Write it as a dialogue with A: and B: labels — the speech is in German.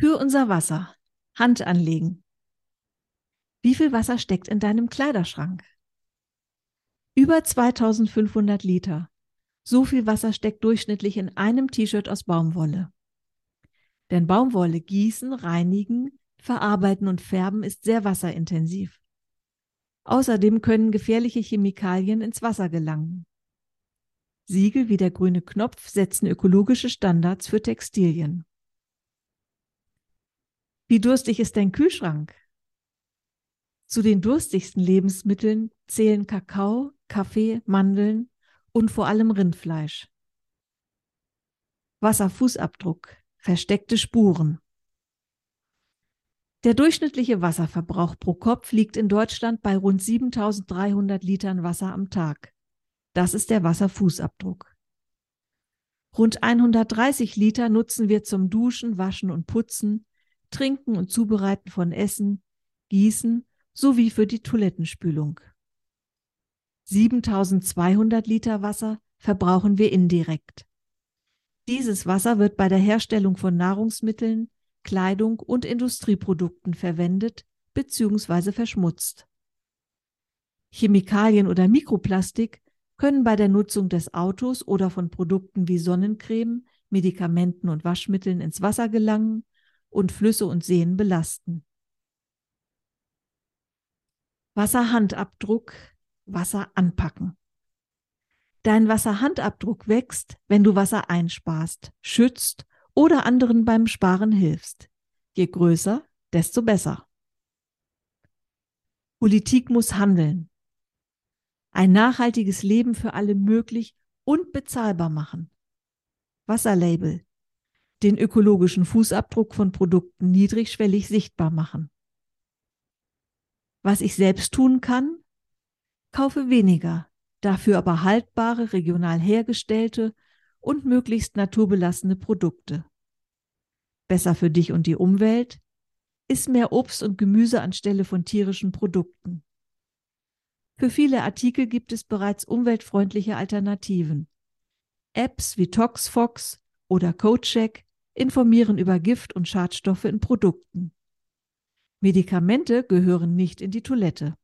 A: Für unser Wasser. Hand anlegen. Wie viel Wasser steckt in deinem Kleiderschrank? Über 2500 Liter. So viel Wasser steckt durchschnittlich in einem T-Shirt aus Baumwolle. Denn Baumwolle gießen, reinigen, verarbeiten und färben ist sehr wasserintensiv. Außerdem können gefährliche Chemikalien ins Wasser gelangen. Siegel wie der grüne Knopf setzen ökologische Standards für Textilien. Wie durstig ist dein Kühlschrank? Zu den durstigsten Lebensmitteln zählen Kakao, Kaffee, Mandeln und vor allem Rindfleisch. Wasserfußabdruck, versteckte Spuren. Der durchschnittliche Wasserverbrauch pro Kopf liegt in Deutschland bei rund 7300 Litern Wasser am Tag. Das ist der Wasserfußabdruck. Rund 130 Liter nutzen wir zum Duschen, Waschen und Putzen, Trinken und Zubereiten von Essen, Gießen sowie für die Toilettenspülung. 7200 Liter Wasser verbrauchen wir indirekt. Dieses Wasser wird bei der Herstellung von Nahrungsmitteln, Kleidung und Industrieprodukten verwendet bzw. verschmutzt. Chemikalien oder Mikroplastik können bei der Nutzung des Autos oder von Produkten wie Sonnencreme, Medikamenten und Waschmitteln ins Wasser gelangen und Flüsse und Seen belasten. Wasserhandabdruck, Wasser anpacken. Dein Wasserhandabdruck wächst, wenn du Wasser einsparst, schützt oder anderen beim Sparen hilfst. Je größer, desto besser. Politik muss handeln. Ein nachhaltiges Leben für alle möglich und bezahlbar machen. Wasserlabel den ökologischen Fußabdruck von Produkten niedrigschwellig sichtbar machen. Was ich selbst tun kann? Kaufe weniger, dafür aber haltbare, regional hergestellte und möglichst naturbelassene Produkte. Besser für dich und die Umwelt? Iss mehr Obst und Gemüse anstelle von tierischen Produkten. Für viele Artikel gibt es bereits umweltfreundliche Alternativen. Apps wie ToxFox oder CodeCheck informieren über Gift und Schadstoffe in Produkten. Medikamente gehören nicht in die Toilette.